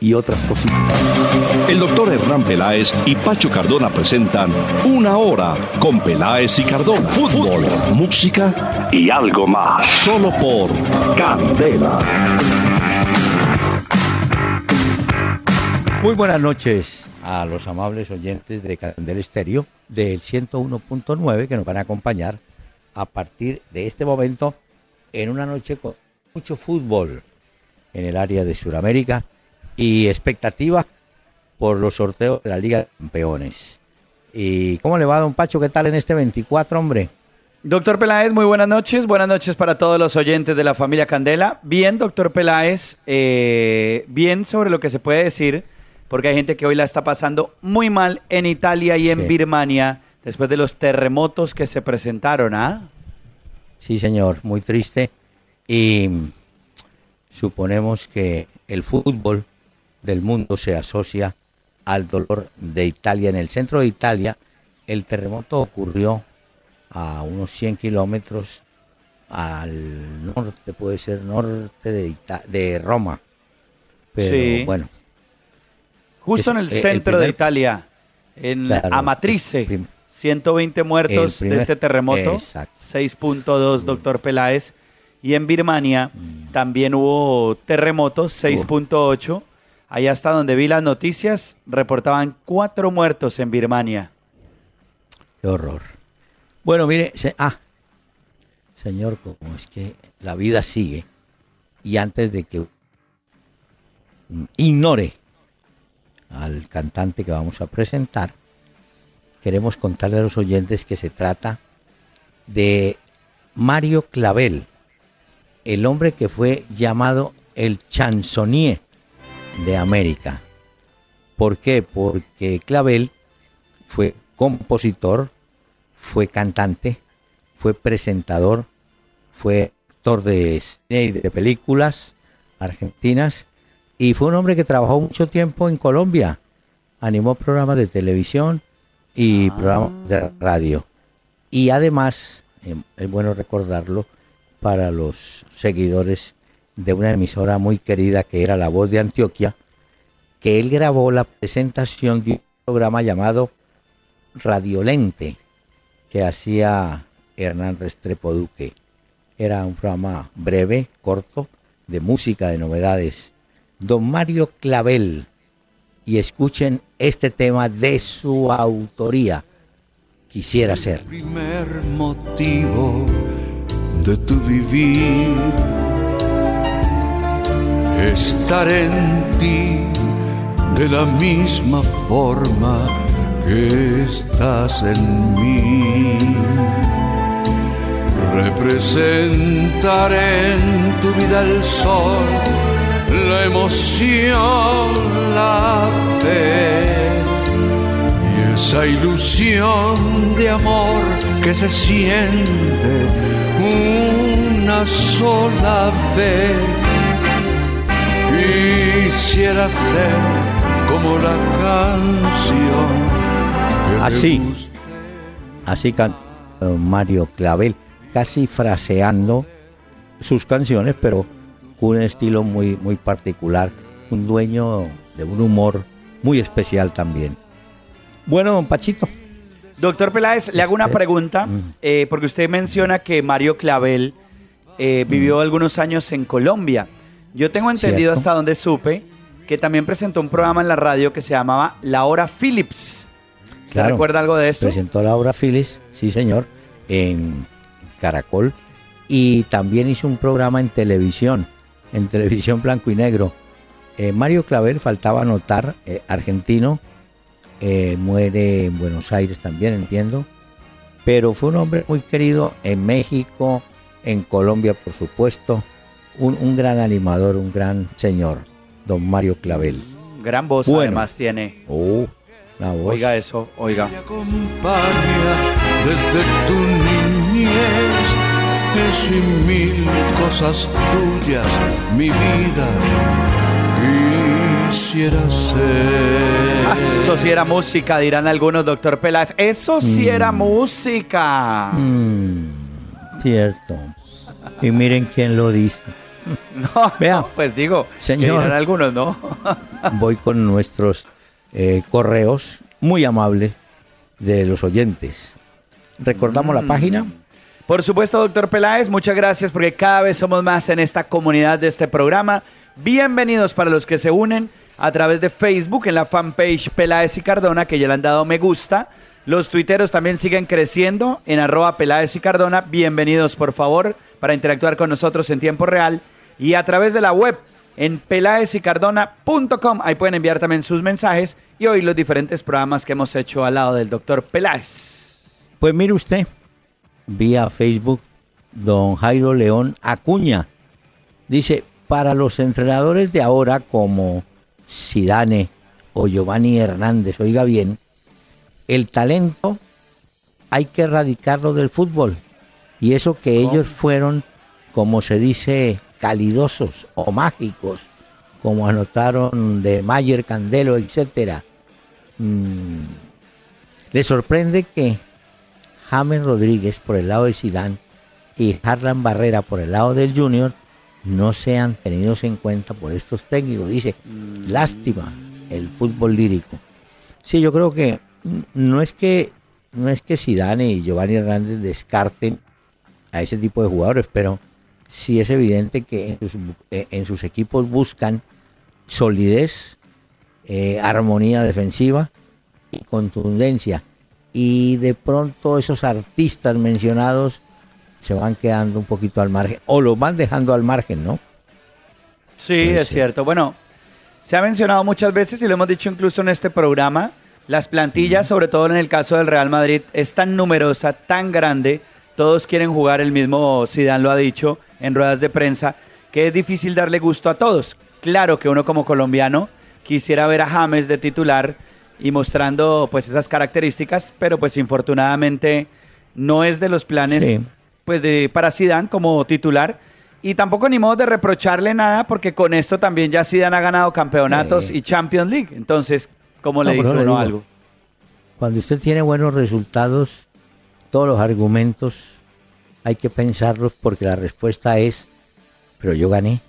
y otras cositas. El doctor Hernán Peláez y Pacho Cardona presentan Una Hora con Peláez y Cardona. Fútbol, música y algo más. Solo por Candela. Muy buenas noches a los amables oyentes de Candela Estéreo del 101.9 que nos van a acompañar a partir de este momento en una noche con mucho fútbol en el área de Sudamérica y expectativa por los sorteos de la Liga de Campeones. ¿Y cómo le va, don Pacho? ¿Qué tal en este 24, hombre? Doctor Peláez, muy buenas noches. Buenas noches para todos los oyentes de la familia Candela. Bien, doctor Peláez, eh, bien sobre lo que se puede decir, porque hay gente que hoy la está pasando muy mal en Italia y en Birmania después de los terremotos que se presentaron, ¿ah? Sí, señor, muy triste. Y suponemos que el fútbol del mundo se asocia al dolor de Italia. En el centro de Italia, el terremoto ocurrió a unos 100 kilómetros al norte, puede ser norte de, de Roma. Pero bueno. Justo en el centro de Italia, en Amatrice. 120 muertos de este terremoto, 6.2, doctor Peláez. Y en Birmania mm. también hubo terremotos, 6.8. Allá hasta donde vi las noticias, reportaban cuatro muertos en Birmania. Qué horror. Bueno, mire, ah, señor, como es que la vida sigue, y antes de que ignore al cantante que vamos a presentar, queremos contarle a los oyentes que se trata de Mario Clavel, el hombre que fue llamado el chansonnier de América. ¿Por qué? Porque Clavel fue compositor, fue cantante, fue presentador, fue actor de cine y de películas argentinas y fue un hombre que trabajó mucho tiempo en Colombia. Animó programas de televisión y ah. programas de radio. Y además, em, es bueno recordarlo para los seguidores de una emisora muy querida que era La Voz de Antioquia, que él grabó la presentación de un programa llamado Radiolente, que hacía Hernán Restrepo Duque. Era un programa breve, corto, de música, de novedades. Don Mario Clavel, y escuchen este tema de su autoría. Quisiera ser. primer motivo de tu vivir estar en ti de la misma forma que estás en mí. Representar en tu vida el sol, la emoción, la fe y esa ilusión de amor que se siente una sola vez Quisiera ser como la canción. así, así canta Mario Clavel, casi fraseando sus canciones, pero con un estilo muy, muy particular, un dueño de un humor muy especial también. Bueno, don Pachito. Doctor Peláez, le hago una pregunta, mm. eh, porque usted menciona que Mario Clavel eh, vivió mm. algunos años en Colombia. Yo tengo entendido hasta donde supe que también presentó un programa en la radio que se llamaba La Hora Phillips. ¿Se recuerda algo de esto? Presentó La Hora Phillips, sí señor, en Caracol. Y también hizo un programa en televisión, en televisión blanco y negro. Eh, Mario Clavel, faltaba notar, eh, argentino, eh, muere en Buenos Aires también, entiendo. Pero fue un hombre muy querido en México, en Colombia, por supuesto un, gran animador, un gran señor, don Mario Clavel. Gran voz además tiene. Oh, la voz. Oiga eso, oiga. acompaña desde tu niñez sin mil cosas tuyas, mi vida quisiera ser. Eso sí era música, dirán algunos, doctor Peláez. Eso sí era mm. música. Mm, cierto. Y miren quién lo dice. No, Vea, pues digo, señor, algunos, ¿no? voy con nuestros eh, correos muy amables de los oyentes. ¿Recordamos la mm. página? Por supuesto, doctor Peláez, muchas gracias porque cada vez somos más en esta comunidad de este programa. Bienvenidos para los que se unen a través de Facebook en la fanpage Peláez y Cardona, que ya le han dado me gusta. Los tuiteros también siguen creciendo en arroba Peláez y Cardona. Bienvenidos, por favor, para interactuar con nosotros en tiempo real. Y a través de la web en peláezicardona.com. Ahí pueden enviar también sus mensajes y oír los diferentes programas que hemos hecho al lado del doctor Peláez. Pues mire usted, vía Facebook, don Jairo León Acuña. Dice, para los entrenadores de ahora como Sidane o Giovanni Hernández, oiga bien, el talento hay que erradicarlo del fútbol. Y eso que ellos fueron, como se dice, calidosos o mágicos, como anotaron de Mayer, Candelo, etcétera. Mm, le sorprende que James Rodríguez por el lado de Sidán y Harlan Barrera por el lado del Junior no sean tenidos en cuenta por estos técnicos. Dice, lástima el fútbol lírico. Sí, yo creo que no es que no es que Zidane y Giovanni Hernández descarten a ese tipo de jugadores, pero sí es evidente que en sus, equipos buscan solidez, eh, armonía defensiva y contundencia y de pronto esos artistas mencionados se van quedando un poquito al margen o los van dejando al margen, ¿no? Sí, es cierto. Bueno, se ha mencionado muchas veces y lo hemos dicho incluso en este programa, las plantillas, sobre todo en el caso del Real Madrid, es tan numerosa, tan grande, todos quieren jugar el mismo, Zidane lo ha dicho en ruedas de prensa, que es difícil darle gusto a todos. Claro que uno como colombiano quisiera ver a James de titular, y mostrando pues esas características, pero pues infortunadamente no es de los planes pues de para Zidane como titular y tampoco ni modo de reprocharle nada porque con esto también ya Zidane ha ganado campeonatos y Champions League, entonces ¿cómo le dice uno algo? Cuando usted tiene buenos resultados, todos los argumentos hay que pensarlos porque la respuesta es, pero yo gané,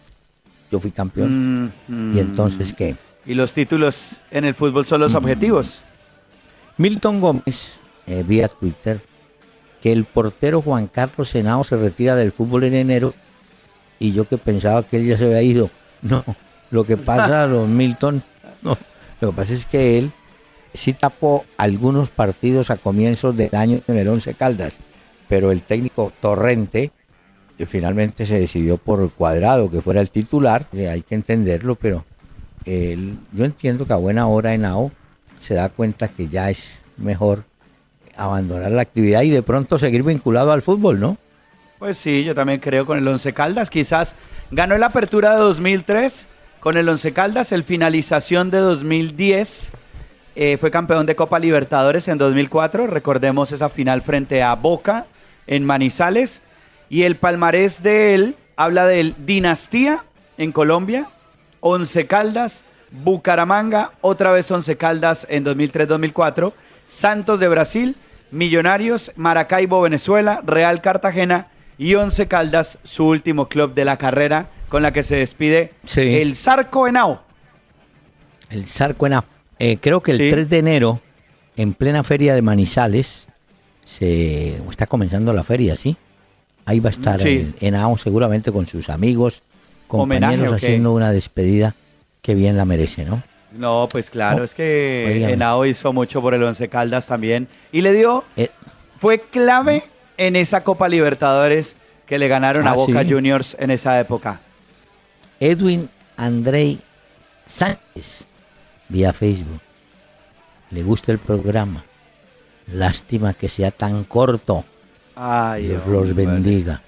yo fui campeón. Mm, ¿Y entonces mm. qué? Y los títulos en el fútbol son los objetivos. Milton Gómez, eh, vía Twitter, que el portero Juan Carlos Senado se retira del fútbol en enero y yo que pensaba que él ya se había ido. No, lo que pasa, don Milton, no, lo que pasa es que él sí tapó algunos partidos a comienzos del año en el Once Caldas, pero el técnico Torrente finalmente se decidió por cuadrado que fuera el titular, hay que entenderlo, pero yo entiendo que a buena hora en AO se da cuenta que ya es mejor abandonar la actividad y de pronto seguir vinculado al fútbol, ¿no? Pues sí, yo también creo con el Once Caldas. Quizás ganó la apertura de 2003 con el Once Caldas, el finalización de 2010. Eh, fue campeón de Copa Libertadores en 2004. Recordemos esa final frente a Boca en Manizales. Y el palmarés de él habla de Dinastía en Colombia, Once Caldas, Bucaramanga, otra vez Once Caldas en 2003-2004, Santos de Brasil, Millonarios, Maracaibo, Venezuela, Real Cartagena y Once Caldas, su último club de la carrera con la que se despide el Zarco Henao. El Zarco Henao. Eh, creo que el 3 de enero, en plena feria de Manizales, se está comenzando la feria, ¿sí? Ahí va a estar el Henao seguramente con sus amigos, compañeros haciendo una despedida que bien la merece, ¿no? No, pues claro, es que Henao hizo mucho por el Once Caldas también y le dio, eh, fue clave en esa Copa Libertadores que le ganaron a ah, Boca Juniors en esa época. Edwin Andrei Sánchez, vía Facebook. Le gusta el programa. Lástima que sea tan corto. Ay, Dios los bendiga.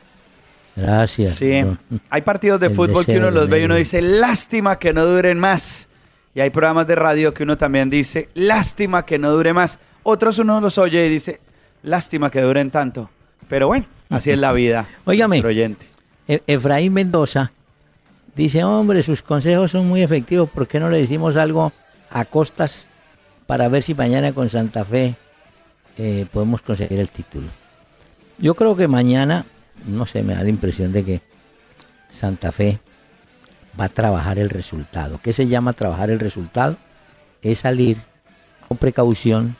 Gracias. Sí, hay partidos de fútbol que uno los ve y uno dice, lástima que no duren más. Y hay programas de radio que uno también dice, lástima que no dure más. Otros uno los oye y dice, lástima que duren tanto. Pero bueno, Así es la vida. Óigame, e-, Efraín Mendoza dice, hombre, sus consejos son muy efectivos, ¿por qué no le decimos algo a costas para ver si mañana con Santa Fe eh, podemos conseguir el título? Yo creo que mañana, no sé, me da la impresión de que Santa Fe va a trabajar el resultado. ¿Qué se llama trabajar el resultado? Es salir con precaución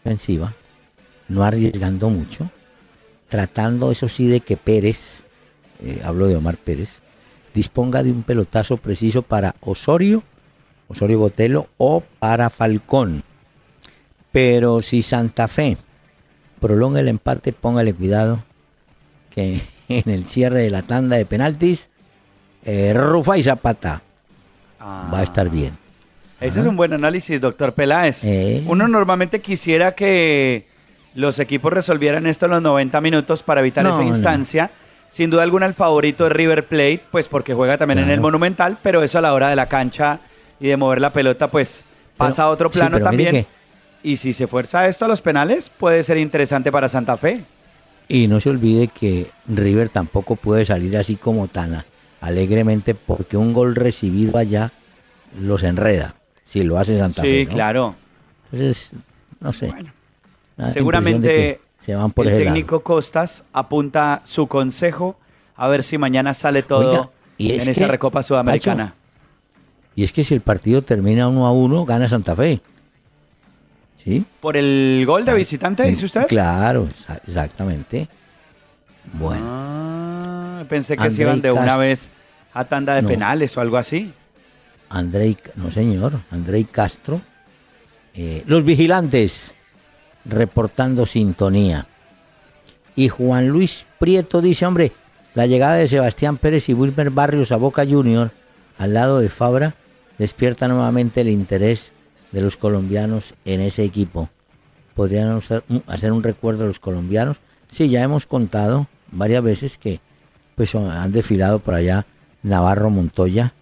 ofensiva, no arriesgando mucho, tratando eso sí de que Pérez, eh, hablo de Omar Pérez, disponga de un pelotazo preciso para Osorio, Osorio Botelo o para Falcón. Pero si Santa Fe prolonga el empate, póngale cuidado que en el cierre de la tanda de penaltis, eh, Rufa y Zapata va a estar bien. Ese es un buen análisis, doctor Peláez. Eh. Uno normalmente quisiera que los equipos resolvieran esto en los 90 minutos para evitar esa instancia. Sin duda alguna el favorito es River Plate, pues porque juega también en el Monumental, pero eso a la hora de la cancha y de mover la pelota, pues pasa a otro plano también. Y si se fuerza esto a los penales, puede ser interesante para Santa Fe. Y no se olvide que River tampoco puede salir así como tan alegremente porque un gol recibido allá los enreda si lo hace Santa Fe. Sí, claro. Entonces, no sé. seguramente se van por el técnico Costas apunta su consejo a ver si mañana sale todo en esa Recopa Sudamericana. y es que si el partido termina uno a uno, gana Santa Fe. ¿Sí? ¿Por el gol de visitante, dice usted? Claro, exactamente. Bueno. Ah, pensé que se iban de una vez a tanda de penales o algo así. Andrei, no señor, Andrei Castro, eh, los vigilantes reportando sintonía. Y Juan Luis Prieto dice, hombre, la llegada de Sebastián Pérez y Wilmer Barrios a Boca Junior al lado de Fabra despierta nuevamente el interés de los colombianos en ese equipo. ¿Podrían hacer un recuerdo a los colombianos? Sí, ya hemos contado varias veces que pues han desfilado por allá Navarro Montoya,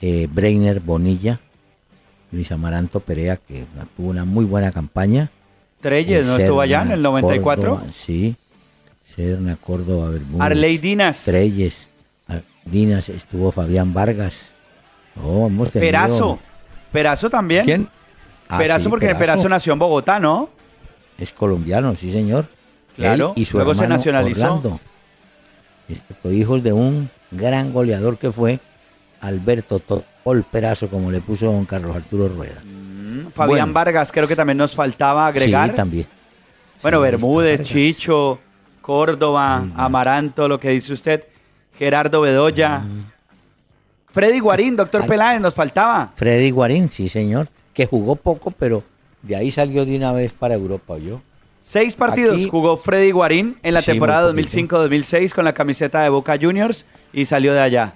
eh, Breiner Bonilla, Luis Amaranto Perea, que tuvo una muy buena campaña. Treyes, ¿no estuvo allá en el 94? sí, Serna, Córdoba, Bermúdez. Arley Dinas. Treyes, Dinas, estuvo Fabián Vargas. Oh, Perazo. Perazo también. ¿Quién? Ah, Perazo porque Perazo. nació en Bogotá, ¿no? Es colombiano, sí, señor. Claro, y su luego se nacionalizó. Orlando. hijos de un gran goleador que fue Alberto Topol Perazo, como le puso don Carlos Arturo Rueda. Mm, Fabián Vargas, creo que también nos faltaba agregar. Sí, también. Bueno, Bermúdez, Chicho, Córdoba, Amaranto, lo que dice usted, Gerardo Bedoya. Mm. Freddy Guarín, doctor Peláez, nos faltaba. Freddy Guarín, sí, señor, que jugó poco, pero de ahí salió de una vez para Europa, yo. Seis partidos jugó Freddy Guarín en la temporada 2005-2006 con la camiseta de Boca Juniors y salió de allá.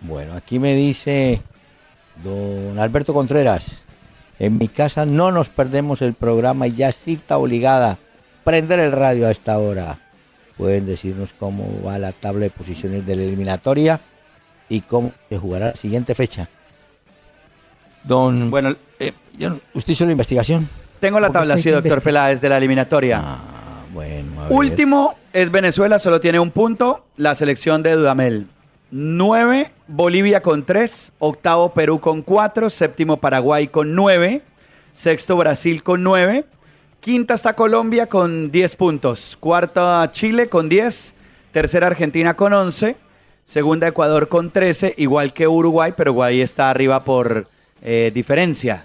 Bueno, aquí me dice don Alberto Contreras, en mi casa no nos perdemos el programa y ya cita obligada prender el radio a esta hora. Pueden decirnos cómo va la tabla de posiciones de la eliminatoria y cómo se jugará la siguiente fecha. Don, bueno, eh, ¿usted hizo la investigación? Tengo la tabla, sí, doctor Peláez, de la eliminatoria. Ah, bueno, Último es Venezuela, solo tiene un punto, la selección de Dudamel. 9, Bolivia con 3, octavo Perú con 4, séptimo Paraguay con 9, sexto Brasil con 9, quinta está Colombia con 10 puntos, cuarta Chile con 10, tercera Argentina con 11, segunda Ecuador con 13, igual que Uruguay, pero Uruguay está arriba por eh, diferencia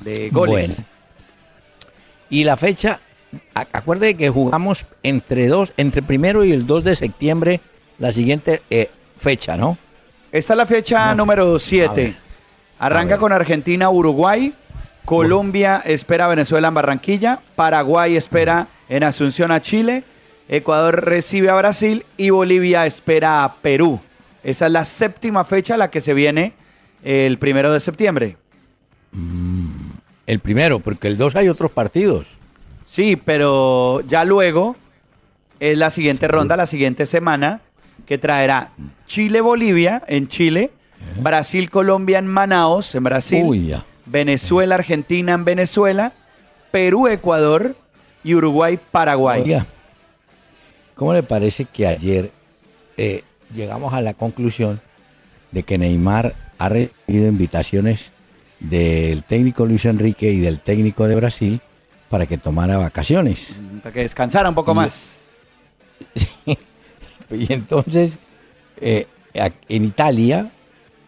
de goles. Y la fecha, acuerde que jugamos entre dos, entre primero y el 2 de septiembre, la siguiente eh, fecha, ¿no? Esta es la fecha número 7. Arranca con Argentina, Uruguay. Colombia espera a Venezuela en Barranquilla. Paraguay espera en Asunción a Chile. Ecuador recibe a Brasil y Bolivia espera a Perú. Esa es la séptima fecha, la que se viene el primero de septiembre. Mm, el primero, porque el 2 hay otros partidos. Sí, pero ya luego es la siguiente ronda, la siguiente semana, que traerá Chile-Bolivia en Chile, Brasil-Colombia en Manaos, en Brasil, Venezuela-Argentina en Venezuela, Perú-Ecuador y Uruguay-Paraguay. ¿Cómo le parece que ayer eh, llegamos a la conclusión de que Neymar ha recibido invitaciones del técnico Luis Enrique y del técnico de Brasil para que tomara vacaciones. Para que descansara un poco más. y entonces, eh, en Italia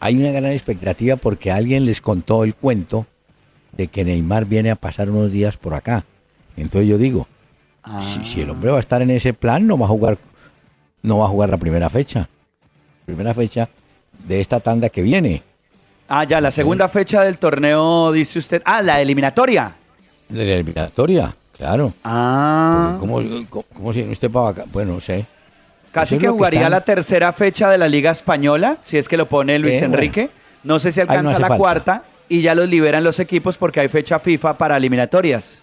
hay una gran expectativa porque alguien les contó el cuento de que Neymar viene a pasar unos días por acá. Entonces yo digo, si, el hombre va a estar en ese plan, no va a jugar, no va a jugar la primera fecha. Primera fecha de esta tanda que viene. Ah, ya, la segunda fecha del torneo, dice usted. Ah, la eliminatoria. La eliminatoria, claro. Ah. ¿Cómo, cómo, si usted para acá? Bueno, no sé. Casi que jugaría la tercera fecha de la Liga Española, si es que lo pone Luis eh, Enrique. No sé si alcanza la cuarta y ya los liberan los equipos porque hay fecha FIFA para eliminatorias.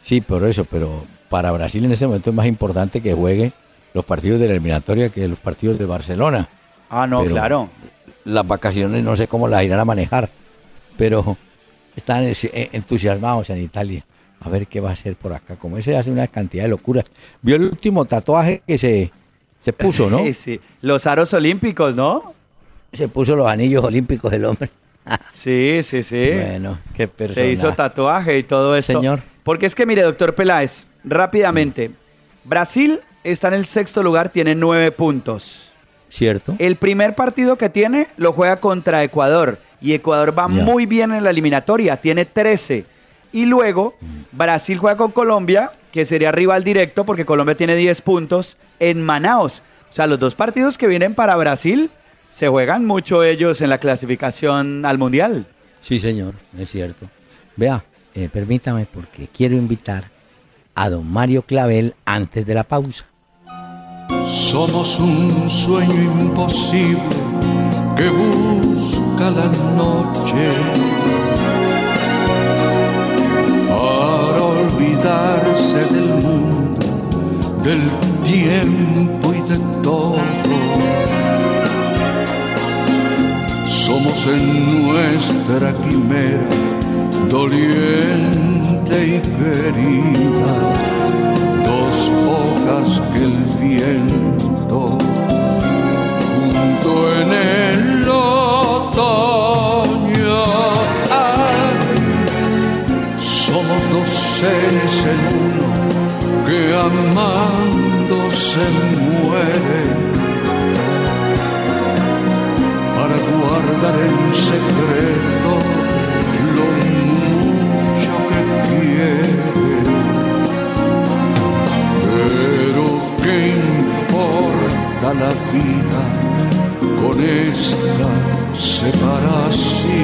Sí, por eso, pero para Brasil en este momento es más importante que juegue los partidos de la eliminatoria que los partidos de Barcelona. Ah, no, claro. Las vacaciones no sé cómo las irán a manejar, pero están eh, entusiasmados en Italia. A ver qué va a hacer por acá. Como ese hace una cantidad de locuras. Vio el último tatuaje que se, se puso, ¿no? Sí, sí. Los aros olímpicos, ¿no? Se puso los anillos olímpicos del hombre. sí, sí, sí. Bueno, qué persona. Se hizo tatuaje y todo eso. Señor. Porque es que, mire, doctor Peláez, rápidamente. Brasil está en el sexto lugar, tiene nueve puntos. Cierto. El primer partido que tiene lo juega contra Ecuador. Y Ecuador va muy bien en la eliminatoria, tiene 13. Y luego Brasil juega con Colombia, que sería rival directo porque Colombia tiene 10 puntos en Manaos. O sea, los dos partidos que vienen para Brasil se juegan mucho ellos en la clasificación al Mundial. Sí, señor, es cierto. Vea, eh, permítame porque quiero invitar a don Mario Clavel antes de la pausa. Somos un sueño imposible que busca la noche para olvidarse del mundo, del tiempo y de todo. Somos en nuestra quimera doliente y querida, dos hojas que el viento junto en el otoño. somos dos seres en uno que amando se mueren para guardar en secreto la vida con esta separación?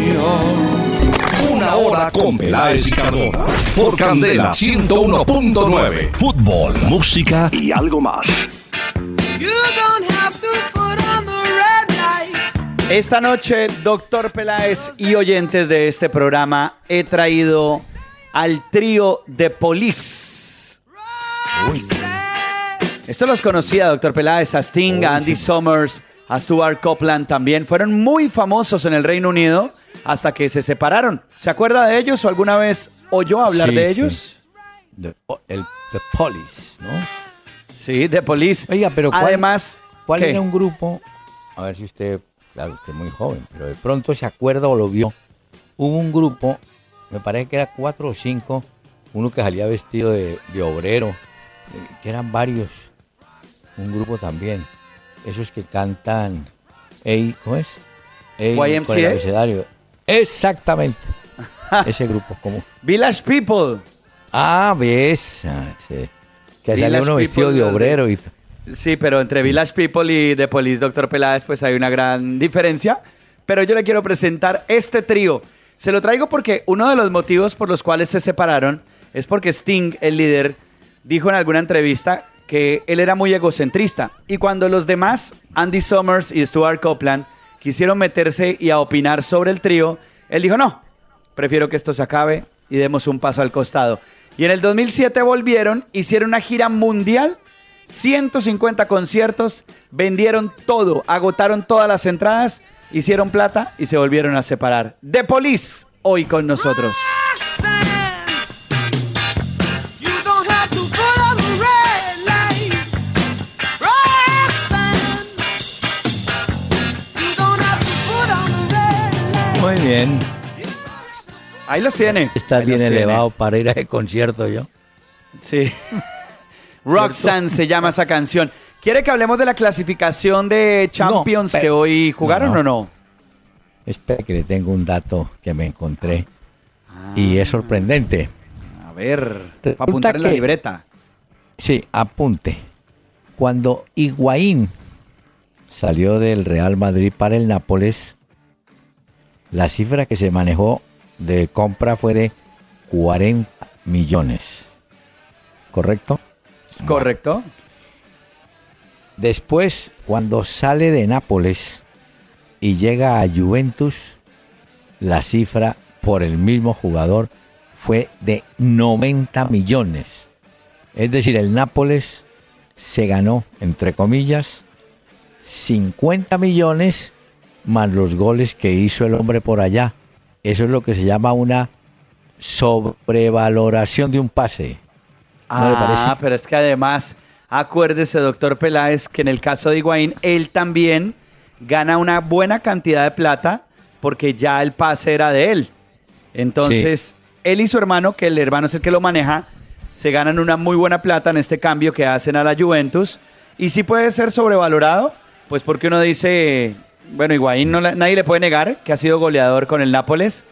Una hora con Peláez y Cardona. Por Candela 101.9. Fútbol, música y algo más. Esta noche, doctor Peláez y oyentes de este programa, he traído al trío de Police. Esto los conocía, doctor Peláez, a Sting, a Andy Summers, a Stuart Copeland también. Fueron muy famosos en el Reino Unido hasta que se separaron. ¿Se acuerda de ellos o alguna vez oyó hablar de ellos? The, el, the Police, ¿no? Sí, The Police. Oiga, pero ¿cuál, además, ¿cuál era un grupo? A ver si usted, claro, usted es muy joven, pero de pronto se acuerda o lo vio. Hubo un grupo me parece que era cuatro o cinco, uno que salía vestido de, obrero, que eran varios, un grupo también, esos que cantan, ¿cómo es? YMCA. Exactamente, ese grupo, como Village People. Ah, ves, ah, que salía uno vestido de obrero y... Sí, pero entre Village People y The Police, Doctor Peláez, pues hay una gran diferencia. Pero yo le quiero presentar este trío se lo traigo porque uno de los motivos por los cuales se separaron es porque Sting, el líder, dijo en alguna entrevista que él era muy egocentrista. Y cuando los demás, Andy Summers y Stuart Copeland, quisieron meterse y a opinar sobre el trío, él dijo, no, prefiero que esto se acabe y demos un paso al costado. Y en el 2007 volvieron, hicieron una gira mundial, 150 conciertos, vendieron todo, agotaron todas las entradas hicieron plata y se volvieron a separar. The Police, hoy con nosotros. Bien. Ahí los tiene. Está bien elevado para ir a ese concierto yo. Sí. Roxanne se llama esa canción. ¿Quiere que hablemos de la clasificación de Champions que hoy jugaron o no? Espera que le tengo un dato que me encontré. y es sorprendente. A ver, para apuntar en la libreta. Sí, apunte. Cuando Higuaín salió del Real Madrid para el Nápoles, la cifra que se manejó de compra fue de 40 millones. ¿Correcto? Correcto. Después, cuando sale de Nápoles y llega a Juventus, la cifra por el mismo jugador fue de 90 millones. Es decir, el Nápoles se ganó, entre comillas, 50 millones más los goles que hizo el hombre por allá. Eso es lo que se llama una sobrevaloración de un pase. ah, pero es que además, acuérdese, doctor Peláez, que en el caso de Higuaín, él también gana una buena cantidad de plata porque ya el pase era de él. Entonces, él y su hermano, que el hermano es el que lo maneja, se ganan una muy buena plata en este cambio que hacen a la Juventus. Y sí puede ser sobrevalorado, pues porque uno dice, bueno, Higuaín no, nadie le puede negar que ha sido goleador con el Nápoles,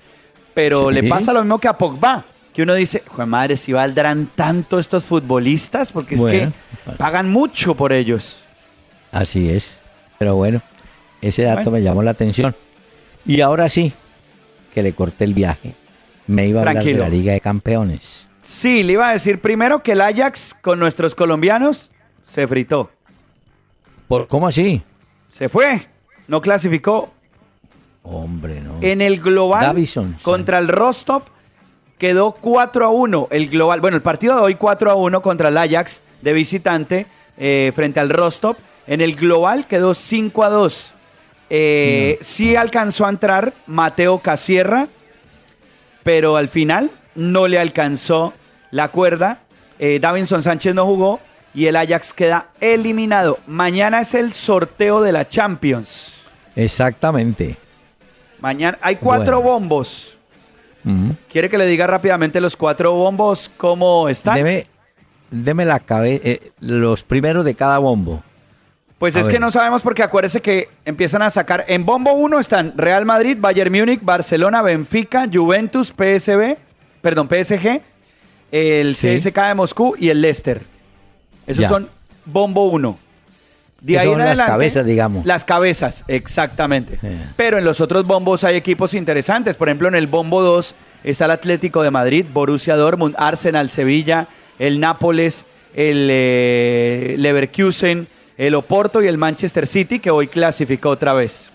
pero le pasa lo mismo que a Pogba, que uno dice, joder madre, si valdrán tanto estos futbolistas, porque es que pagan mucho por ellos. Así es, pero bueno, ese dato me llamó la atención. Y ahora sí, que le corté el viaje. Me iba a hablar de la Liga de Campeones. Sí, le iba a decir primero que el Ajax con nuestros colombianos se fritó. ¿Por, ¿Cómo así? Se fue no clasificó. Hombre, no. En el global contra el Rostov quedó 4 a 1. El global, bueno, el partido de hoy 4 a 1 contra el Ajax de visitante eh, frente al Rostov. En el global quedó 5 a 2. Eh, sí alcanzó a entrar Mateo Casierra, pero al final no le alcanzó la cuerda. Eh, Davinson Sánchez no jugó y el Ajax queda eliminado. Mañana es el sorteo de la Champions. Exactamente. Mañana hay cuatro bombos. ¿Quiere que le diga rápidamente los cuatro bombos cómo están? Deme, deme la cabeza, eh, los primeros de cada bombo. Pues es que no sabemos porque acuérdese que empiezan a sacar. En bombo 1 están Real Madrid, Bayern Múnich, Barcelona, Benfica, Juventus, PSB, perdón, PSG, el CSK de Moscú y el Leicester. Esos son bombo 1. De ahí son las cabezas, digamos. Las cabezas, exactamente. Pero en los otros bombos hay equipos interesantes. Por ejemplo, en el bombo 2 está el Atlético de Madrid, Borussia Dortmund, Arsenal, Sevilla, el Nápoles, el eh, Leverkusen, el Oporto y el Manchester City, que hoy clasificó otra vez.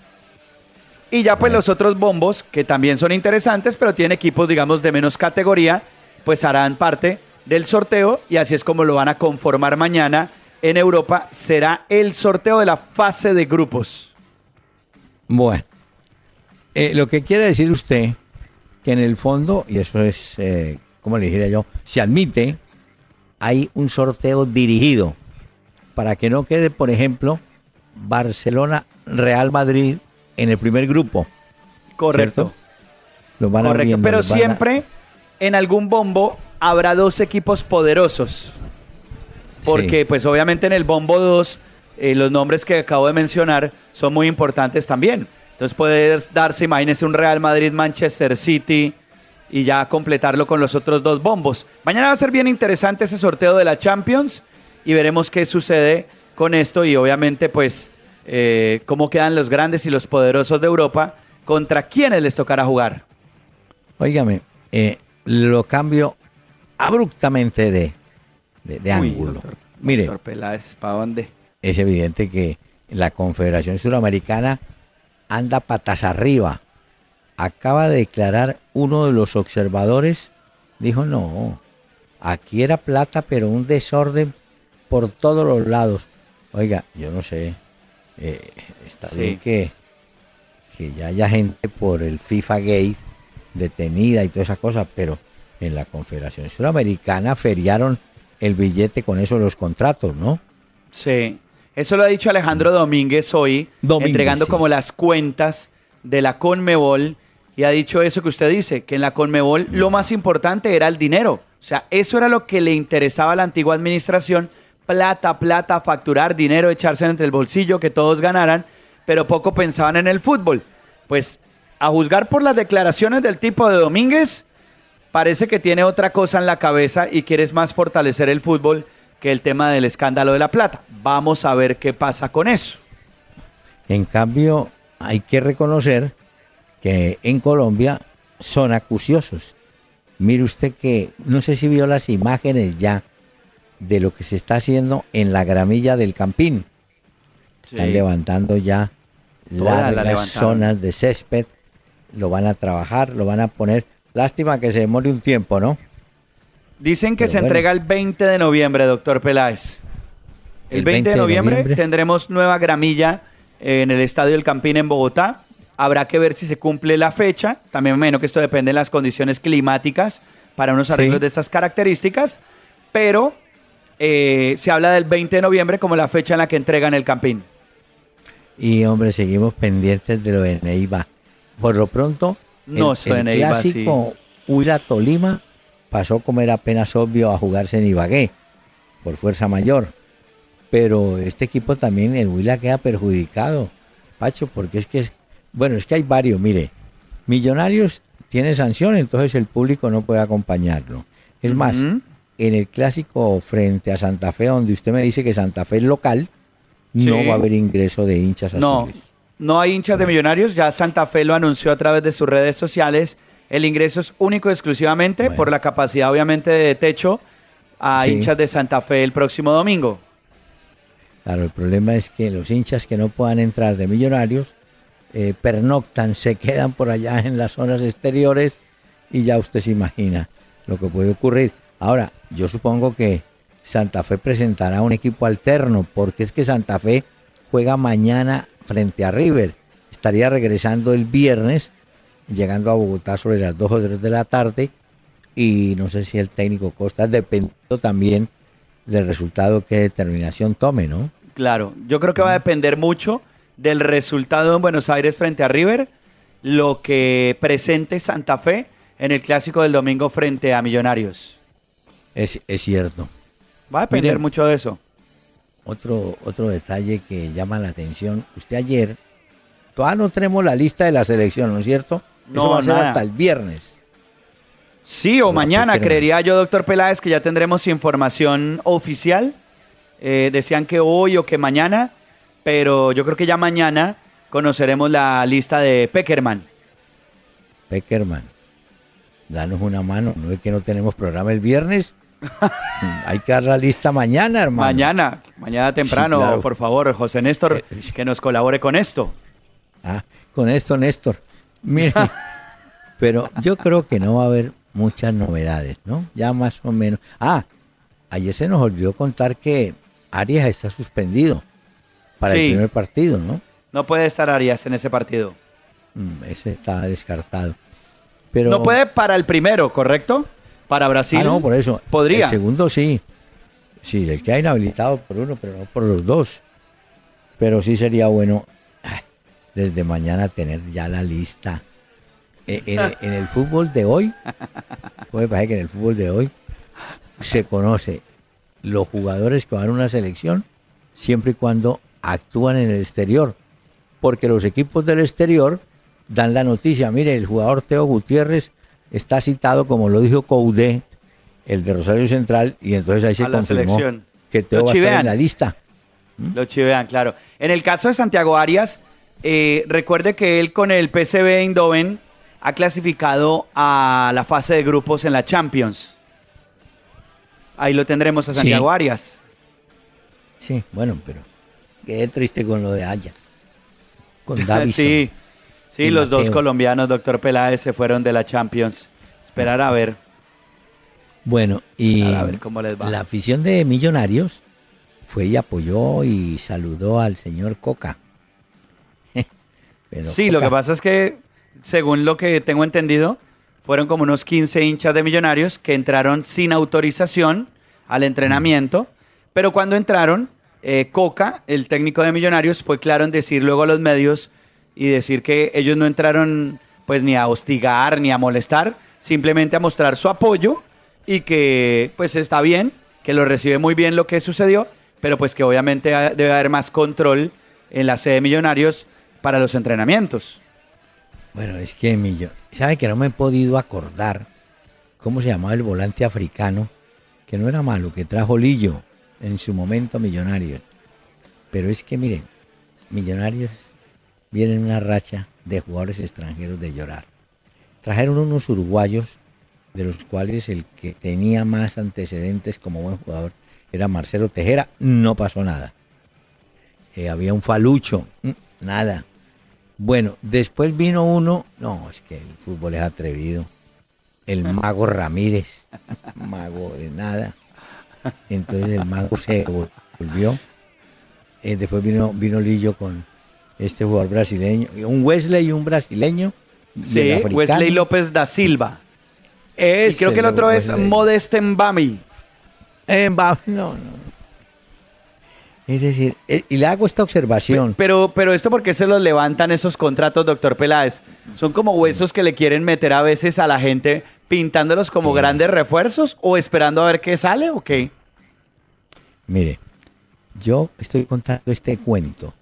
Y ya pues los otros bombos, que también son interesantes, pero tienen equipos, digamos, de menos categoría, pues harán parte del sorteo y así es como lo van a conformar mañana en Europa será el sorteo de la fase de grupos. Bueno, eh, lo que quiere decir usted que en el fondo, y eso es, eh, como le dijera yo, se admite, hay un sorteo dirigido para que no quede, por ejemplo, Barcelona-Real Madrid en el primer grupo. Correcto. Lo van Correcto, pero siempre en algún bombo habrá dos equipos poderosos porque pues obviamente en el Bombo 2 eh, los nombres que acabo de mencionar son muy importantes también. Entonces puede darse, imagínese, un Real Madrid-Manchester City y ya completarlo con los otros dos bombos. Mañana va a ser bien interesante ese sorteo de la Champions y veremos qué sucede con esto y obviamente pues eh, cómo quedan los grandes y los poderosos de Europa contra quienes les tocará jugar. Óigame, eh, lo cambio abruptamente de, de, ángulo. Mire, ¿para dónde? Es evidente que la Confederación Suramericana anda patas arriba. Acaba de declarar uno de los observadores, dijo, no, aquí era plata, pero un desorden por todos los lados. Oiga, yo no sé, eh, está bien que, que ya haya gente por el FIFA Gate detenida y todas esas cosas, pero en la Confederación Suramericana feriaron el billete con eso los contratos, ¿no? Sí, eso lo ha dicho Alejandro Domínguez hoy, entregando como las cuentas de la Conmebol y ha dicho eso que usted dice, que en la Conmebol lo más importante era el dinero. O sea, eso era lo que le interesaba a la antigua administración, plata, plata, facturar dinero, echarse entre el bolsillo, que todos ganaran, pero poco pensaban en el fútbol. Pues a juzgar por las declaraciones del tipo de Domínguez, parece que tiene otra cosa en la cabeza y quieres más fortalecer el fútbol que el tema del escándalo de la plata. Vamos a ver qué pasa con eso. En cambio, hay que reconocer que en Colombia son acuciosos. Mire usted que, no sé si vio las imágenes ya de lo que se está haciendo en la gramilla del Campín. Están levantando ya las zonas de césped, lo van a trabajar, lo van a poner. Lástima que se demore un tiempo, ¿no? Dicen que se entrega el 20 de noviembre, doctor Peláez. El, 20, de noviembre, tendremos nueva gramilla en el Estadio del Campín en Bogotá. Habrá que ver si se cumple la fecha. También menos que esto depende de las condiciones climáticas para unos arreglos de estas características. Pero eh, se habla del 20 de noviembre como la fecha en la que entregan el Campín. Y hombre, seguimos pendientes de lo de Neiva. Por lo pronto, no, el, el clásico Huila Tolima pasó como era apenas obvio a jugarse en Ibagué por fuerza mayor. Pero este equipo también, el Huila queda perjudicado, Pacho, porque es que, bueno, es que hay varios, mire, Millonarios tiene sanción, entonces el público no puede acompañarlo. Es más, en el clásico frente a Santa Fe, donde usted me dice que Santa Fe es local, no va a haber ingreso de hinchas No, no hay hinchas de Millonarios, ya Santa Fe lo anunció a través de sus redes sociales. El ingreso es único y exclusivamente por la capacidad, obviamente, de techo a hinchas de Santa Fe el próximo domingo. Claro, el problema es que los hinchas que no puedan entrar de millonarios eh, pernoctan, se quedan por allá en las zonas exteriores y ya usted se imagina lo que puede ocurrir. Ahora, yo supongo que Santa Fe presentará un equipo alterno, porque es que Santa Fe juega mañana frente a River. Estaría regresando el viernes, llegando a Bogotá sobre las 2 o 3 de la tarde, y no sé si el técnico Costa, dependiendo también del resultado que determinación tome, ¿no? Claro, yo creo que va a depender mucho del resultado en Buenos Aires frente a River, lo que presente Santa Fe en el clásico del domingo frente a Millonarios. Es, cierto. Va a depender mucho de eso. Otro, otro detalle que llama la atención. Usted ayer, todavía no tenemos la lista de la selección, ¿no es cierto? No, va a ser hasta el viernes. Sí, o mañana, creería yo, doctor Peláez, que ya tendremos información oficial. Eh, decían que hoy o que mañana, pero yo creo que ya mañana conoceremos la lista de Peckerman. Peckerman, danos una mano, ¿no es que no tenemos programa el viernes? Hay que dar la lista mañana, hermano. Mañana, mañana temprano, por favor, José Néstor, eh, que nos colabore con esto. Ah, con esto, Néstor. Mire, pero yo creo que no va a haber muchas novedades, ¿no? Ya más o menos. Ah, ayer se nos olvidó contar que Arias está suspendido para el primer partido, ¿no? No puede estar Arias en ese partido. Mm, ese está descartado. Pero... No puede para el primero, ¿correcto? Para Brasil. Ah, no, por eso. Podría. El segundo sí. Sí, el que ha inhabilitado por uno, pero no por los dos. Pero sí sería bueno desde mañana tener ya la lista eh, en, el fútbol de hoy, puede parecer que en el fútbol de hoy se conoce los jugadores que van a una selección siempre y cuando actúan en el exterior, porque los equipos del exterior dan la noticia, mire, el jugador Teo Gutiérrez está citado, como lo dijo Coudé, el de Rosario Central, y entonces ahí se confirmó que Teo va a estar en la lista. ¿Mm? Lo chivean, claro. En el caso de Santiago Arias, eh, recuerde que él con el PCB Eindhoven ha clasificado a la fase de grupos en la Champions. Ahí lo tendremos a Santiago Arias. Sí, bueno, pero quedé triste con lo de Ayas. Con David. sí, sí los dos colombianos, doctor Peláez, se fueron de la Champions. Esperar a ver. Bueno, y la afición de Millonarios fue y apoyó y saludó al señor Coca. sí, lo que pasa es que según lo que tengo entendido, fueron como unos 15 hinchas de millonarios que entraron sin autorización al entrenamiento, pero cuando entraron, eh, Coca, el técnico de millonarios, fue claro en decir luego a los medios y decir que ellos no entraron pues ni a hostigar ni a molestar, simplemente a mostrar su apoyo y que pues está bien, que lo recibe muy bien lo que sucedió, pero pues que obviamente debe haber más control en la sede de Millonarios para los entrenamientos. Bueno, es que Millonarios, ¿sabe que no me he podido acordar cómo se llamaba el volante africano? Que no era malo, que trajo Lillo en su momento a Millonarios. Pero es que miren, Millonarios viene en una racha de jugadores extranjeros de llorar. Trajeron unos uruguayos, de los cuales el que tenía más antecedentes como buen jugador era Marcelo Tejera, no pasó nada. Eh, había un falucho, mm, nada. Bueno, después vino uno, no, es que el fútbol es atrevido. El mago Ramírez, mago de nada. Entonces el mago se volvió. Eh, después vino, vino Lillo con este jugador brasileño, un Wesley y un brasileño. Sí, Wesley López da Silva. y creo que el otro es Modeste Mbami. Mbami, no, no. Es decir, eh, y le hago esta observación. Pero, pero esto porque se los levantan esos contratos, doctor Peláez. Son como huesos que le quieren meter a veces a la gente pintándolos como grandes refuerzos o esperando a ver qué sale o qué. Mire, yo estoy contando este cuento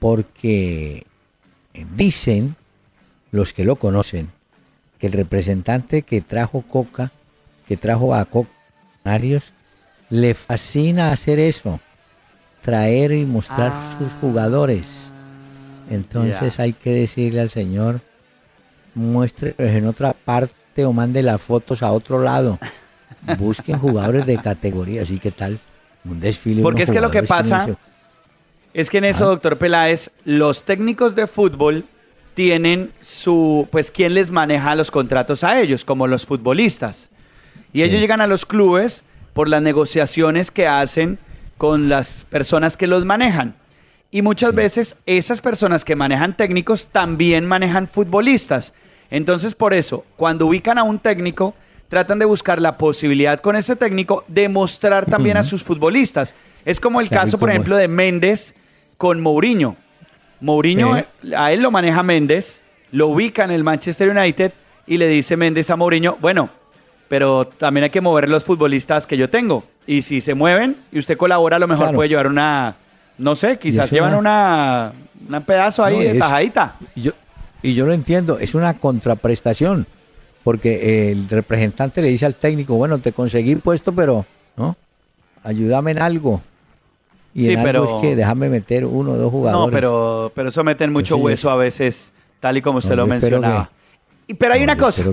porque dicen los que lo conocen que el representante que trajo Coca, que trajo a Coca le fascina hacer eso, traer y mostrar ah. sus jugadores. Entonces hay que decirle al Señor, muestre en otra parte o mande las fotos a otro lado. Busquen jugadores de categoría, así que tal, un desfile. Porque es que lo que pasa es que en eso, doctor Peláez, los técnicos de fútbol tienen su, pues, ¿quién les maneja los contratos a ellos? Como los futbolistas. Y ellos llegan a los clubes por las negociaciones que hacen con las personas que los manejan. Y muchas veces esas personas que manejan técnicos también manejan futbolistas. Entonces, por eso, cuando ubican a un técnico, tratan de buscar la posibilidad con ese técnico de mostrar también a sus futbolistas. Es como el caso, por ejemplo, de Méndez con Mourinho. Mourinho, a él lo maneja Méndez, lo ubica en el Manchester United y le dice Méndez a Mourinho, bueno, pero también hay que mover los futbolistas que yo tengo. Y si se mueven y usted colabora, a lo mejor puede llevar una, no sé, quizás llevan una, un pedazo ahí de tajadita. Y yo, y yo lo entiendo, es una contraprestación, porque el representante le dice al técnico, bueno, te conseguí puesto, pero, ¿no? Ayúdame en algo. Y sí, pero es que déjame meter uno o dos jugadores. No, pero, pero eso meten mucho hueso a veces, tal y como usted lo mencionaba. pero hay una cosa,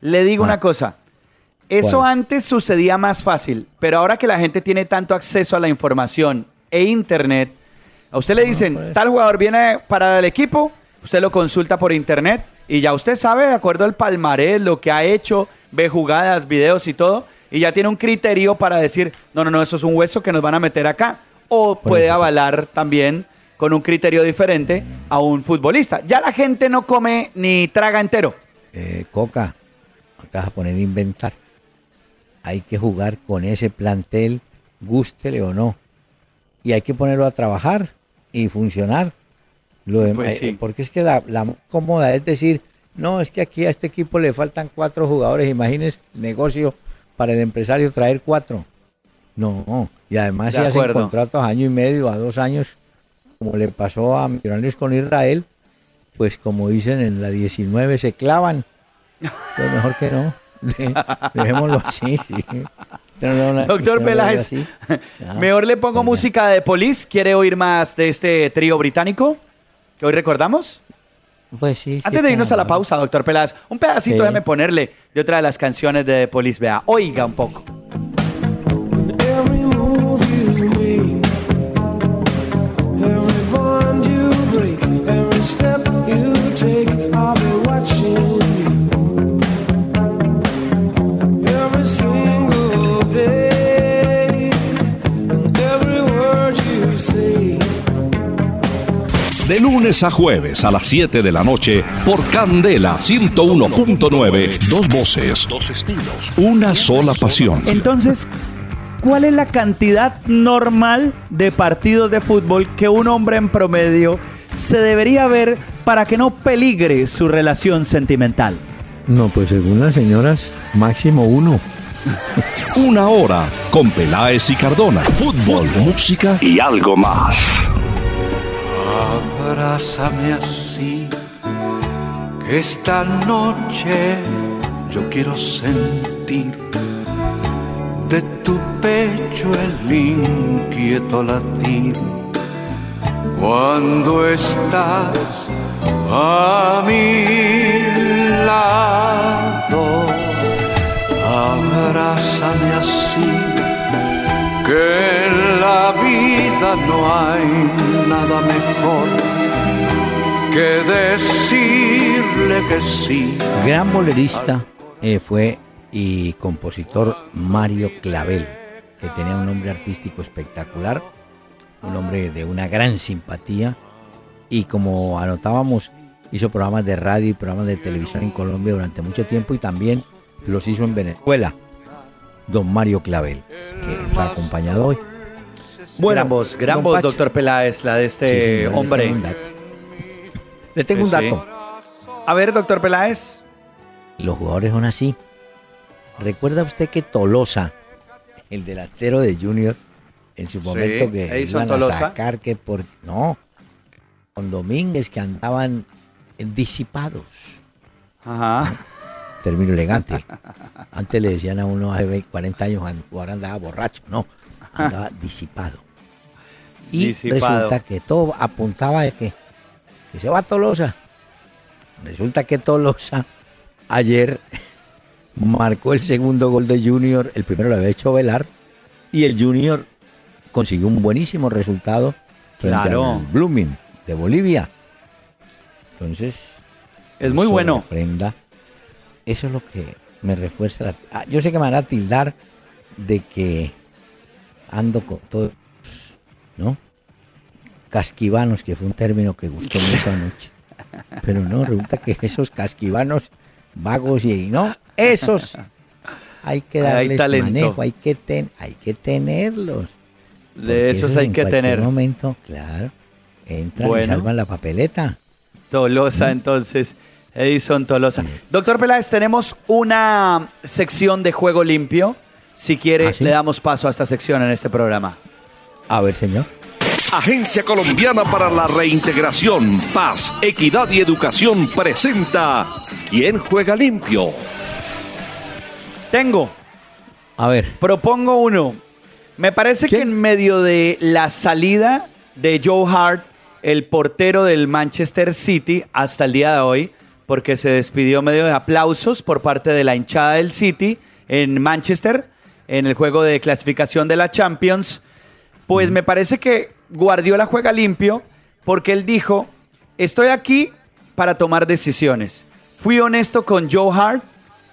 le digo una ah. cosa, eso antes sucedía más fácil, pero ahora que la gente tiene tanto acceso a la información e internet, a usted le dicen, pues. tal jugador viene para el equipo, usted lo consulta por internet y ya usted sabe, de acuerdo al palmarés, lo que ha hecho, ve jugadas, videos y todo, y ya tiene un criterio para decir, no, no, no, eso es un hueso que nos van a meter acá. O puede avalar también con un criterio diferente a un futbolista. Ya la gente no come ni traga entero. Eh, Coca, acá a poner a inventar hay que jugar con ese plantel, gústele o no. Y hay que ponerlo a trabajar y funcionar. Lo pues eh, Porque es que la, cómoda es decir, no, es que aquí a este equipo le faltan cuatro jugadores, imagínese negocio para el empresario traer cuatro. No, y además si hacen contratos a año y medio, a dos años, como le pasó a Millonarios con Israel, pues como dicen en la 19 se clavan. Pues mejor que no. Dejémoslo así, sí. Doctor Peláez, mejor le pongo música de Police. ¿Quiere oír más de este trío británico que hoy recordamos? Pues sí. Antes de irnos a la pausa, doctor Peláez, un pedacito déjeme ponerle de otra de las canciones de Police. Vea, oiga un poco. De lunes a jueves a las 7 de la noche por Candela 101.9. Dos voces, dos estilos, una sola pasión. Entonces, ¿cuál es la cantidad normal de partidos de fútbol que un hombre en promedio se debería ver para que no peligre su relación sentimental? No, pues según las señoras, máximo uno. Una hora con Peláez y Cardona. Fútbol, música y algo más. Abrázame así, que esta noche yo quiero sentir de tu pecho el inquieto latir. Cuando estás a mi lado, abrázame así, que la no hay nada mejor que decirle que sí. Gran bolerista eh, fue y compositor Mario Clavel, que tenía un nombre artístico espectacular, un hombre de una gran simpatía y como anotábamos, hizo programas de radio y programas de televisión en Colombia durante mucho tiempo y también los hizo en Venezuela, don Mario Clavel, que nos ha acompañado hoy. Bueno, gran voz, gran voz, doctor Peláez, la de este hombre. Le tengo un dato. A ver, doctor Peláez. Los jugadores son así. ¿Recuerda usted que Tolosa, el delantero de Junior, en su momento que iban a sacar que por... No, con Domínguez que andaban disipados. Ajá. Término elegante. Antes le decían a uno hace 40 años, ahora andaba borracho. No, andaba disipado. Y resulta que todo apuntaba de que, que se va Tolosa. Resulta que Tolosa ayer marcó el segundo gol de Junior, el primero lo había hecho Velar, y el Junior consiguió un buenísimo resultado frente claro. Blooming de Bolivia. Entonces, es muy bueno. Ofrenda, eso es lo que me refuerza. Ah, yo sé que me van a tildar de que ando con todos, ¿no? Casquivanos, que fue un término que gustó mucho anoche. Pero no, resulta que esos casquivanos vagos y no, esos hay que darles manejo, hay que, ten, hay que tenerlos. De esos hay que tener. En momento, claro, entran y salvan la papeleta. Tolosa, entonces, Edison Tolosa. Doctor Peláez, tenemos una sección de juego limpio. Si quiere, ¿Ah, le damos paso a esta sección en este programa. A ver, señor. Agencia Colombiana para la Reintegración, Paz, Equidad y Educación presenta ¿Quién juega limpio? Tengo. A ver. Propongo uno. Me parece que en medio de la salida de Joe Hart, el portero del Manchester City, hasta el día de hoy, porque se despidió medio de aplausos por parte de la hinchada del City en Manchester, en el juego de clasificación de la Champions, pues me parece que Guardiola juega limpio porque él dijo, estoy aquí para tomar decisiones. Fui honesto con Joe Hart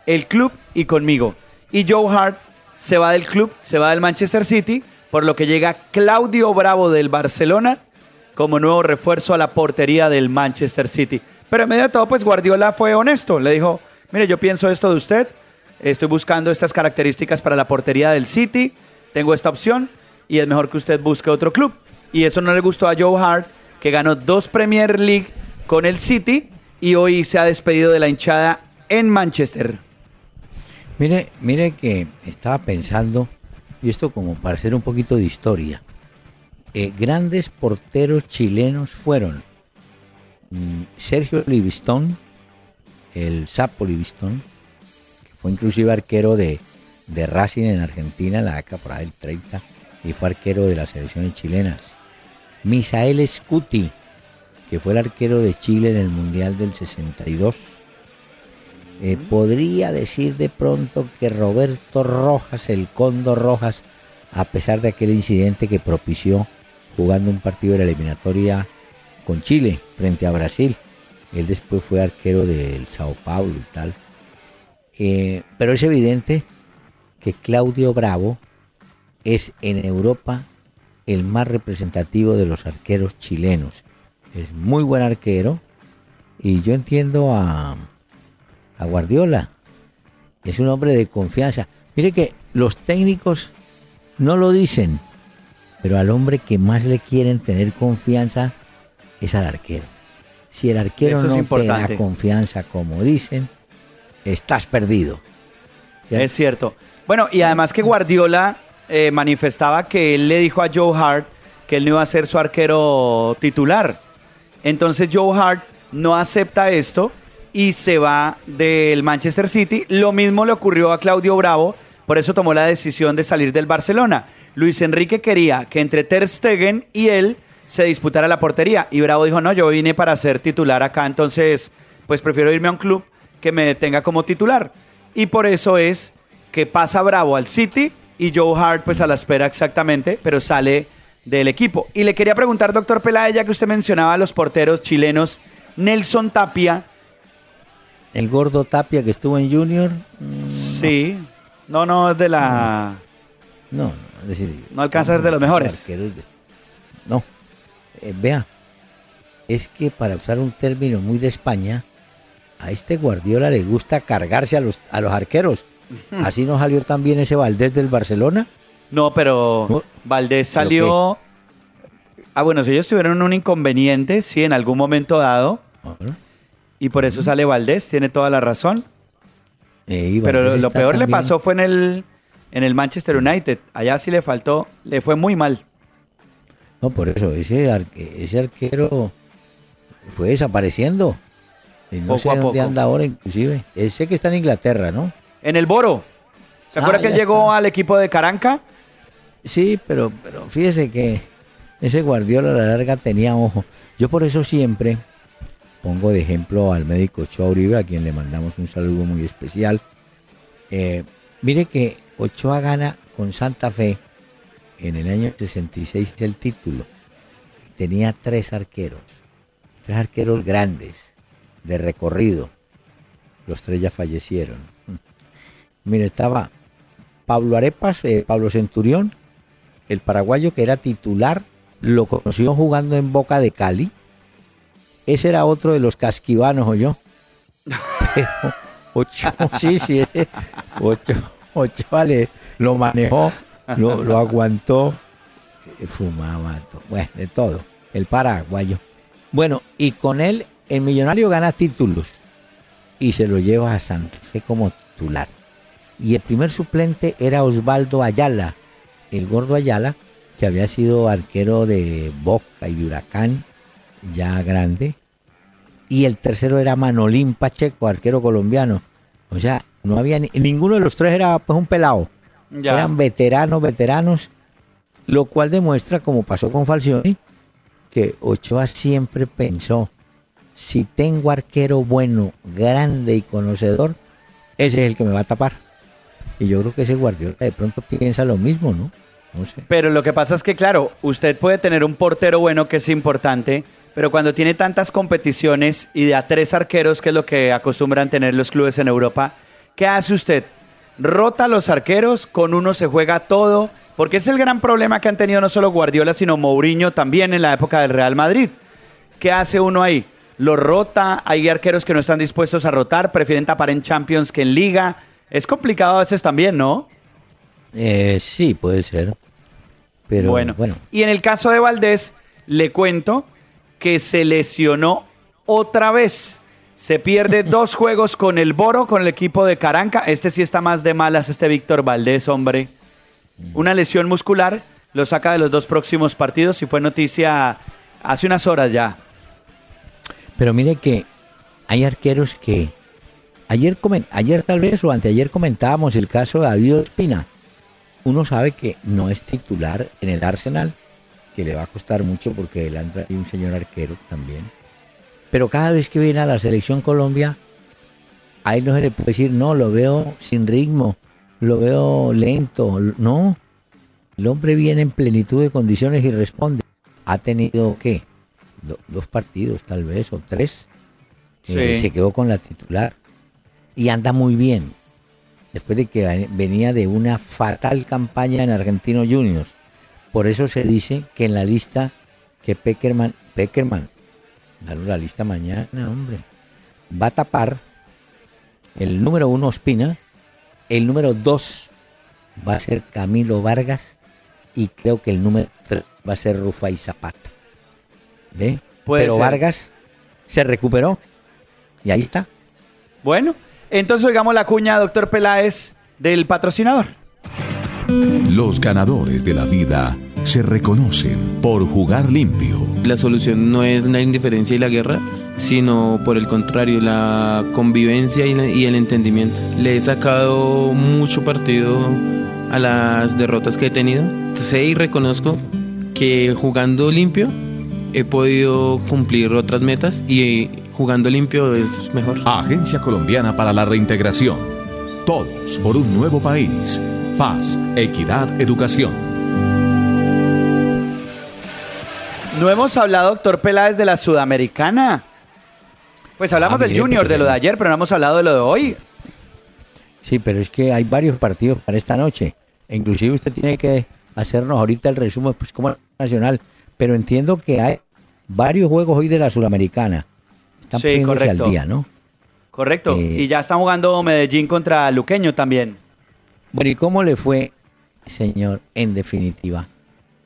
el club y conmigo. Y Joe Hart se va del club, se va del Manchester City, por lo que llega Claudio Bravo del Barcelona como nuevo refuerzo a la portería del Manchester City. Pero en medio de todo, pues Guardiola fue honesto. Le dijo, mire, yo pienso esto de usted, estoy buscando estas características para la portería del City, tengo esta opción y es mejor que usted busque otro club. Y eso no le gustó a Joe Hart, que ganó dos Premier League con el City y hoy se ha despedido de la hinchada en Manchester. Mire, mire que estaba pensando, y esto como para hacer un poquito de historia, eh, grandes porteros chilenos fueron mm, Sergio Livistón, el Sapo Livistón, fue inclusive arquero de, de Racing en Argentina en la década por ahí del 30 y fue arquero de las selecciones chilenas. Misael Scuti, que fue el arquero de Chile en el Mundial del 62 eh, podría decir de pronto que Roberto Rojas, el Cóndor Rojas, a pesar de aquel incidente que propició jugando un partido de la eliminatoria con Chile frente a Brasil, él después fue arquero del Sao Paulo y tal. Eh, pero es evidente que Claudio Bravo es en Europa el más representativo de los arqueros chilenos. Es muy buen arquero y yo entiendo a, a Guardiola. Es un hombre de confianza. Mire que los técnicos no lo dicen, pero al hombre que más le quieren tener confianza es al arquero. Si el arquero no te da confianza, como dicen, estás perdido. Es cierto. Bueno, y además que Guardiola eh, manifestaba que él le dijo a Joe Hart que él no iba a ser su arquero titular. Entonces Joe Hart no acepta esto y se va del Manchester City. Lo mismo le ocurrió a Claudio Bravo, por eso tomó la decisión de salir del Barcelona. Luis Enrique quería que entre Ter Stegen y él se disputara la portería y Bravo dijo, "No, yo vine para ser titular acá, entonces pues prefiero irme a un club que me tenga como titular." Y por eso es que pasa Bravo al City y Joe Hart pues a la espera exactamente, pero sale del equipo. Y le quería preguntar, doctor Peláez, ya que usted mencionaba a los porteros chilenos, Nelson Tapia. El gordo Tapia que estuvo en Junior. Mm, sí. No, no, es de la... No, es decir... No alcanza a ser de los mejores. No. Eh, vea, es que para usar un término muy de España, a este Guardiola le gusta cargarse a los, a los arqueros. Así no salió también ese Valdés del Barcelona. No, pero Valdés salió. Ah, bueno, si ellos tuvieron un inconveniente, sí, en algún momento dado. Y por eso sale Valdés, tiene toda la razón. Eh, pero lo, peor le pasó fue en el, en el Manchester United. Allá sí le faltó, le fue muy mal. No, por eso, ese, ese arquero fue desapareciendo. Y no sé dónde anda ahora, inclusive. Sé que está en Inglaterra, ¿no? En el Boro. ¿Se acuerda ah, que él llegó al equipo de Caranca? Sí, pero, pero fíjese que ese Guardiola a la larga tenía ojo. Yo por eso siempre pongo de ejemplo al médico Ochoa Uribe, a quien le mandamos un saludo muy especial. Eh, mire que Ochoa gana con Santa Fe en el año 66 el título. Tenía tres arqueros, tres arqueros grandes, de recorrido. Los tres ya fallecieron. Mire, estaba Pablo Arepas, eh, Pablo Centurión, el paraguayo que era titular, lo conoció jugando en Boca de Cali. Ese era otro de los casquivanos, o yo. ocho, sí, sí, ocho, ocho, vale, lo manejó, lo, aguantó, fumaba, bueno, de todo, el paraguayo. Bueno, y con él el millonario gana títulos y se lo lleva a Santa Fe como titular. Y el primer suplente era Osvaldo Ayala, el gordo Ayala, que había sido arquero de Boca y de Huracán, ya grande. Y el tercero era Manolín Pacheco, arquero colombiano. O sea, no había ninguno de los tres era pues un pelado. Eran veteranos, veteranos, lo cual demuestra, como pasó con Falcioni, que Ochoa siempre pensó, si tengo arquero bueno, grande y conocedor, ese es el que me va a tapar. Y yo creo que ese Guardiola de pronto piensa lo mismo, ¿no? Pero lo que pasa es que, claro, usted puede tener un portero bueno que es importante, pero cuando tiene tantas competiciones y de tres arqueros, que es lo que acostumbran tener los clubes en Europa, ¿qué hace usted? Rota los arqueros, con uno se juega todo, porque es el gran problema que han tenido no solo Guardiola, sino Mourinho también en la época del Real Madrid. ¿Qué hace uno ahí? Lo rota, hay arqueros que no están dispuestos a rotar, prefieren tapar en Champions que en Liga. Es complicado a veces también, ¿no? Eh, sí, puede ser. Pero bueno. bueno. Y en el caso de Valdés, le cuento que se lesionó otra vez. Se pierde dos juegos con el Boro, con el equipo de Caranca. Este sí está más de malas, este Víctor Valdés, hombre. Una lesión muscular, lo saca de los dos próximos partidos y fue noticia hace unas horas ya. Pero mire que hay arqueros que... Ayer, ayer tal vez o anteayer comentábamos el caso de David Espina uno sabe que no es titular en el Arsenal, que le va a costar mucho porque él entra un señor arquero también. Pero cada vez que viene a la selección Colombia, ahí no se le puede decir, no, lo veo sin ritmo, lo veo lento. No, el hombre viene en plenitud de condiciones y responde. Ha tenido, dos partidos tal vez, o tres. Eh, se quedó con la titular. Y anda muy bien después de que venía de una fatal campaña en Argentino Juniors. Por eso se dice que en la lista que Peckerman, Peckerman, dale la lista mañana, hombre, va a tapar el número uno Ospina, el número dos va a ser Camilo Vargas y creo que el número tres va a ser Rufai Zapata. ¿Ve? pero Vargas se recuperó y ahí está. Bueno, entonces oigamos la cuña, doctor Peláez, del patrocinador. Los ganadores de la vida se reconocen por jugar limpio. La solución no es la indiferencia y la guerra, sino por el contrario, la convivencia y, el entendimiento. Le he sacado mucho partido a las derrotas que he tenido. Sé y reconozco que jugando limpio he podido cumplir otras metas y jugando limpio es mejor. Agencia Colombiana para la Reintegración. Todos por un nuevo país. Paz, equidad, educación. No hemos hablado, doctor Peláez, de la Sudamericana. Pues hablamos ah, del Junior, de lo de ayer, pero no hemos hablado de lo de hoy. Sí, pero es que hay varios partidos para esta noche. inclusive usted tiene que hacernos ahorita el resumen pues, como nacional. Pero entiendo que hay varios juegos hoy de la Sudamericana. Están sí, correcto. al día, ¿no? Correcto. Eh, y ya están jugando Medellín contra Luqueño también. Bueno, ¿y cómo le fue, señor, en definitiva,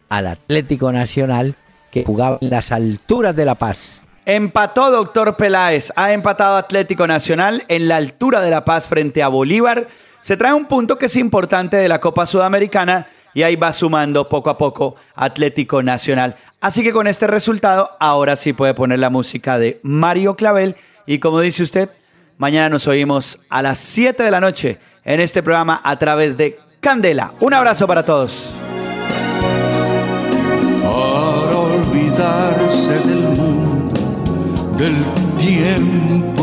al Atlético Nacional que jugaba en las alturas de La Paz? Empató doctor Peláez, ha empatado Atlético Nacional en la altura de La Paz frente a Bolívar. Se trae un punto que es importante de la Copa Sudamericana y ahí va sumando poco a poco Atlético Nacional. Así que con este resultado, ahora sí puede poner la música de Mario Clavel y como dice usted, mañana nos oímos a las 7 de la noche en este programa a través de Candela. Un abrazo para todos. Para olvidarse del mundo, del tiempo